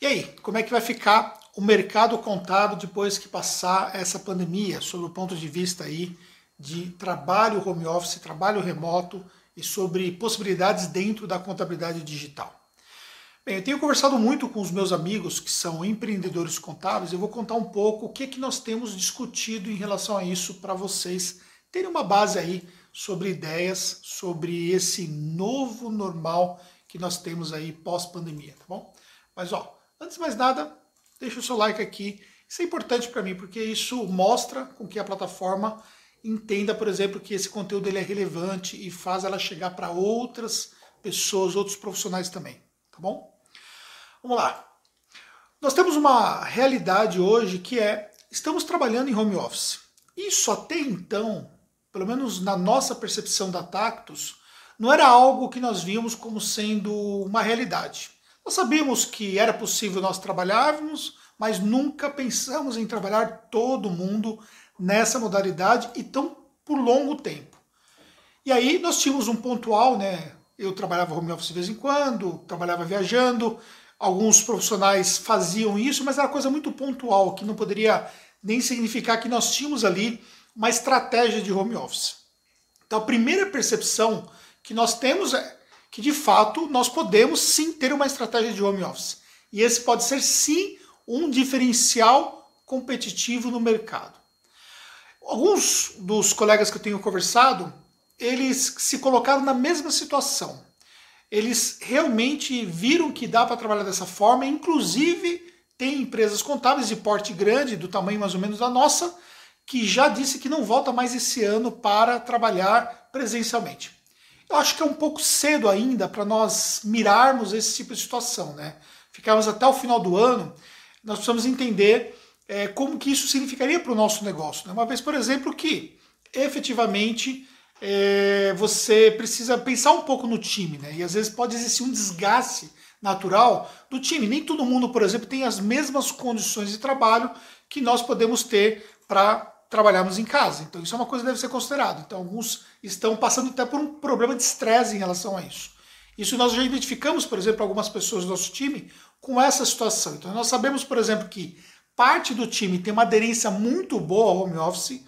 E aí, como é que vai ficar o mercado contábil depois que passar essa pandemia, sobre o ponto de vista aí de trabalho home office, trabalho remoto e sobre possibilidades dentro da contabilidade digital? Bem, eu tenho conversado muito com os meus amigos que são empreendedores contábeis. Eu vou contar um pouco o que, que nós temos discutido em relação a isso para vocês terem uma base aí sobre ideias sobre esse novo normal que nós temos aí pós-pandemia, tá bom? Mas ó, antes de mais nada, deixa o seu like aqui. Isso é importante para mim porque isso mostra com que a plataforma entenda, por exemplo, que esse conteúdo ele é relevante e faz ela chegar para outras pessoas, outros profissionais também, tá bom? Vamos lá. Nós temos uma realidade hoje que é estamos trabalhando em home office. Isso até então, pelo menos na nossa percepção da Tactus, não era algo que nós víamos como sendo uma realidade. Nós sabíamos que era possível nós trabalharmos, mas nunca pensamos em trabalhar todo mundo nessa modalidade e tão por longo tempo. E aí nós tínhamos um pontual, né? Eu trabalhava home office de vez em quando, trabalhava viajando, Alguns profissionais faziam isso, mas era coisa muito pontual, que não poderia nem significar que nós tínhamos ali uma estratégia de home office. Então, a primeira percepção que nós temos é que, de fato, nós podemos sim ter uma estratégia de home office. E esse pode ser sim um diferencial competitivo no mercado. Alguns dos colegas que eu tenho conversado, eles se colocaram na mesma situação eles realmente viram que dá para trabalhar dessa forma, inclusive tem empresas contábeis de porte grande, do tamanho mais ou menos da nossa, que já disse que não volta mais esse ano para trabalhar presencialmente. Eu acho que é um pouco cedo ainda para nós mirarmos esse tipo de situação, né? Ficarmos até o final do ano, nós precisamos entender é, como que isso significaria para o nosso negócio. Né? Uma vez, por exemplo, que efetivamente é, você precisa pensar um pouco no time, né? E às vezes pode existir um desgaste natural do time. Nem todo mundo, por exemplo, tem as mesmas condições de trabalho que nós podemos ter para trabalharmos em casa. Então isso é uma coisa que deve ser considerado. Então alguns estão passando até por um problema de estresse em relação a isso. Isso nós já identificamos, por exemplo, algumas pessoas do nosso time com essa situação. Então nós sabemos, por exemplo, que parte do time tem uma aderência muito boa ao home office,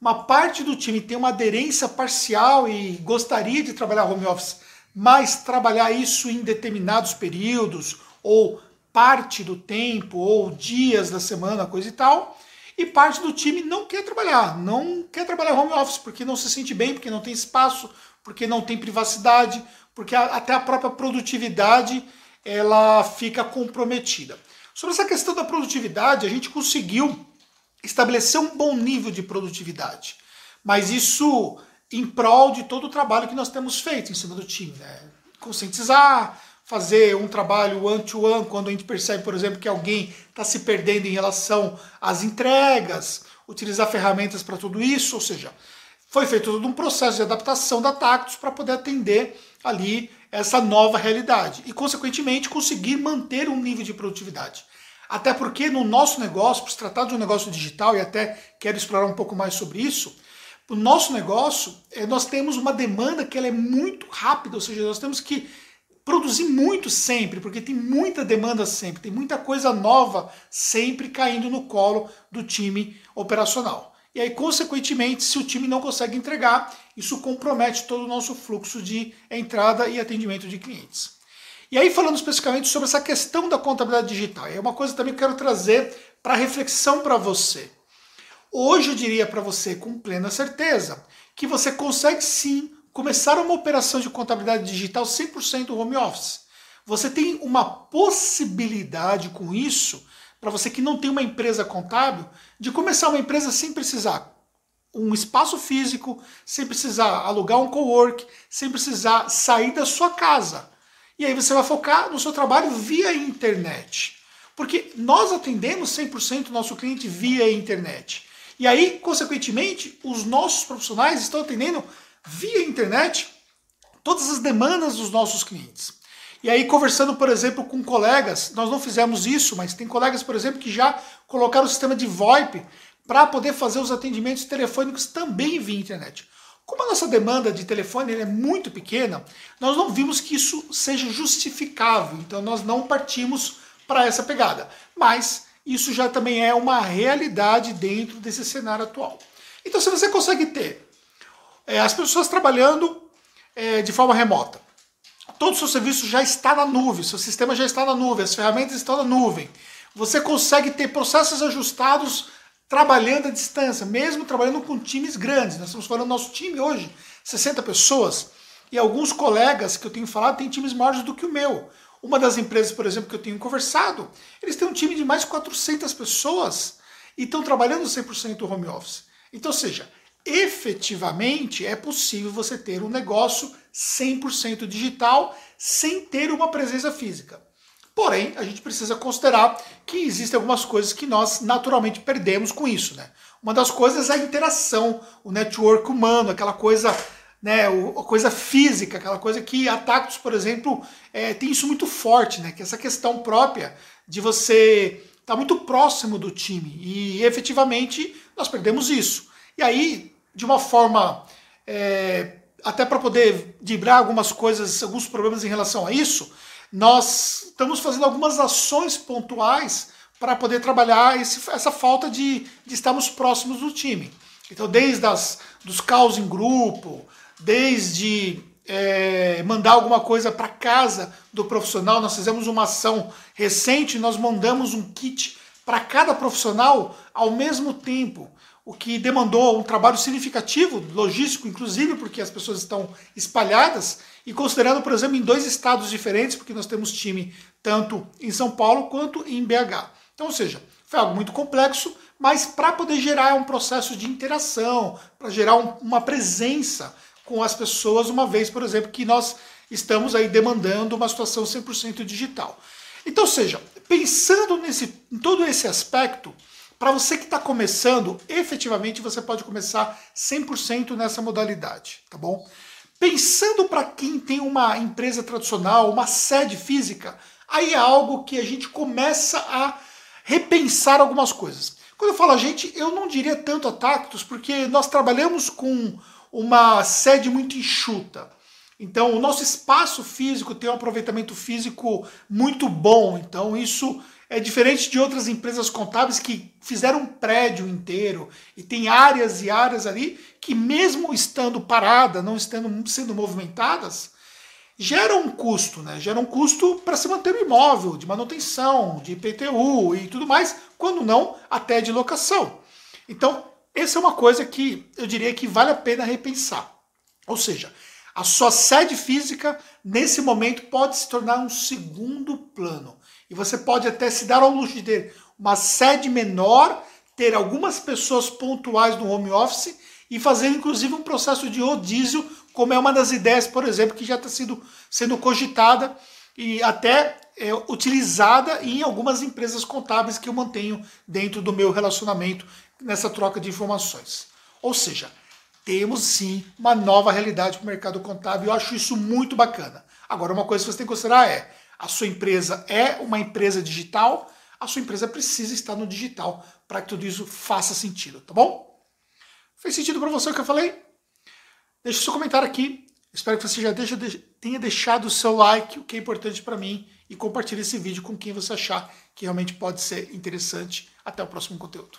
uma parte do time tem uma aderência parcial e gostaria de trabalhar home office, mas trabalhar isso em determinados períodos, ou parte do tempo, ou dias da semana, coisa e tal. E parte do time não quer trabalhar, não quer trabalhar home office porque não se sente bem, porque não tem espaço, porque não tem privacidade, porque até a própria produtividade ela fica comprometida. Sobre essa questão da produtividade, a gente conseguiu estabelecer um bom nível de produtividade. Mas isso em prol de todo o trabalho que nós temos feito em cima do time. Né? Conscientizar, fazer um trabalho one-to-one, quando a gente percebe, por exemplo, que alguém está se perdendo em relação às entregas, utilizar ferramentas para tudo isso, ou seja, foi feito todo um processo de adaptação da Tactus para poder atender ali essa nova realidade e, consequentemente, conseguir manter um nível de produtividade. Até porque no nosso negócio, por se tratar de um negócio digital, e até quero explorar um pouco mais sobre isso, o nosso negócio, eh, nós temos uma demanda que ela é muito rápida, ou seja, nós temos que produzir muito sempre, porque tem muita demanda sempre, tem muita coisa nova sempre caindo no colo do time operacional. E aí, consequentemente, se o time não consegue entregar, isso compromete todo o nosso fluxo de entrada e atendimento de clientes. E aí, falando especificamente sobre essa questão da contabilidade digital, é uma coisa também que eu quero trazer para reflexão para você. Hoje eu diria para você com plena certeza que você consegue sim começar uma operação de contabilidade digital 100% home office. Você tem uma possibilidade com isso, para você que não tem uma empresa contábil, de começar uma empresa sem precisar um espaço físico, sem precisar alugar um co-work, sem precisar sair da sua casa. E aí você vai focar no seu trabalho via internet. Porque nós atendemos 100% do nosso cliente via internet. E aí, consequentemente, os nossos profissionais estão atendendo via internet todas as demandas dos nossos clientes. E aí, conversando, por exemplo, com colegas, nós não fizemos isso, mas tem colegas, por exemplo, que já colocaram o sistema de VoIP para poder fazer os atendimentos telefônicos também via internet. Como a nossa demanda de telefone é muito pequena, nós não vimos que isso seja justificável, então nós não partimos para essa pegada. Mas isso já também é uma realidade dentro desse cenário atual. Então, se você consegue ter é, as pessoas trabalhando é, de forma remota, todo o seu serviço já está na nuvem, seu sistema já está na nuvem, as ferramentas estão na nuvem, você consegue ter processos ajustados trabalhando à distância, mesmo trabalhando com times grandes. Nós estamos falando do nosso time hoje, 60 pessoas, e alguns colegas que eu tenho falado têm times maiores do que o meu. Uma das empresas, por exemplo, que eu tenho conversado, eles têm um time de mais de 400 pessoas e estão trabalhando 100% home office. Então, ou seja, efetivamente é possível você ter um negócio 100% digital sem ter uma presença física. Porém, a gente precisa considerar que existem algumas coisas que nós naturalmente perdemos com isso. Né? Uma das coisas é a interação, o network humano, aquela coisa, né, a coisa física, aquela coisa que a Tactus, por exemplo, é, tem isso muito forte, né? que essa questão própria de você estar tá muito próximo do time. E efetivamente nós perdemos isso. E aí, de uma forma. É, até para poder dibrar algumas coisas, alguns problemas em relação a isso, nós estamos fazendo algumas ações pontuais para poder trabalhar esse, essa falta de, de estarmos próximos do time. Então, desde as, dos caos em grupo, desde é, mandar alguma coisa para casa do profissional, nós fizemos uma ação recente, nós mandamos um kit para cada profissional ao mesmo tempo o que demandou um trabalho significativo, logístico inclusive, porque as pessoas estão espalhadas, e considerando, por exemplo, em dois estados diferentes, porque nós temos time tanto em São Paulo quanto em BH. Então, ou seja, foi algo muito complexo, mas para poder gerar um processo de interação, para gerar um, uma presença com as pessoas, uma vez, por exemplo, que nós estamos aí demandando uma situação 100% digital. Então, ou seja, pensando nesse, em todo esse aspecto, para você que está começando, efetivamente você pode começar 100% nessa modalidade, tá bom? Pensando para quem tem uma empresa tradicional, uma sede física, aí é algo que a gente começa a repensar algumas coisas. Quando eu falo a gente, eu não diria tanto a Tactus, porque nós trabalhamos com uma sede muito enxuta. Então, o nosso espaço físico tem um aproveitamento físico muito bom. Então, isso é diferente de outras empresas contábeis que fizeram um prédio inteiro e tem áreas e áreas ali que, mesmo estando parada, não estando sendo movimentadas, geram um custo, né? Gera um custo para se manter o imóvel, de manutenção, de IPTU e tudo mais, quando não até de locação. Então, essa é uma coisa que eu diria que vale a pena repensar. Ou seja, a sua sede física, nesse momento, pode se tornar um segundo plano. E você pode até se dar ao luxo de ter uma sede menor, ter algumas pessoas pontuais no home office e fazer inclusive um processo de rodízio, como é uma das ideias, por exemplo, que já está sendo, sendo cogitada e até é, utilizada em algumas empresas contábeis que eu mantenho dentro do meu relacionamento nessa troca de informações. Ou seja, temos sim uma nova realidade para o mercado contábil. Eu acho isso muito bacana. Agora, uma coisa que você tem que considerar é a sua empresa é uma empresa digital, a sua empresa precisa estar no digital para que tudo isso faça sentido, tá bom? Fez sentido para você o que eu falei? Deixe seu comentário aqui. Espero que você já deixa, tenha deixado o seu like, o que é importante para mim, e compartilhe esse vídeo com quem você achar que realmente pode ser interessante. Até o próximo conteúdo.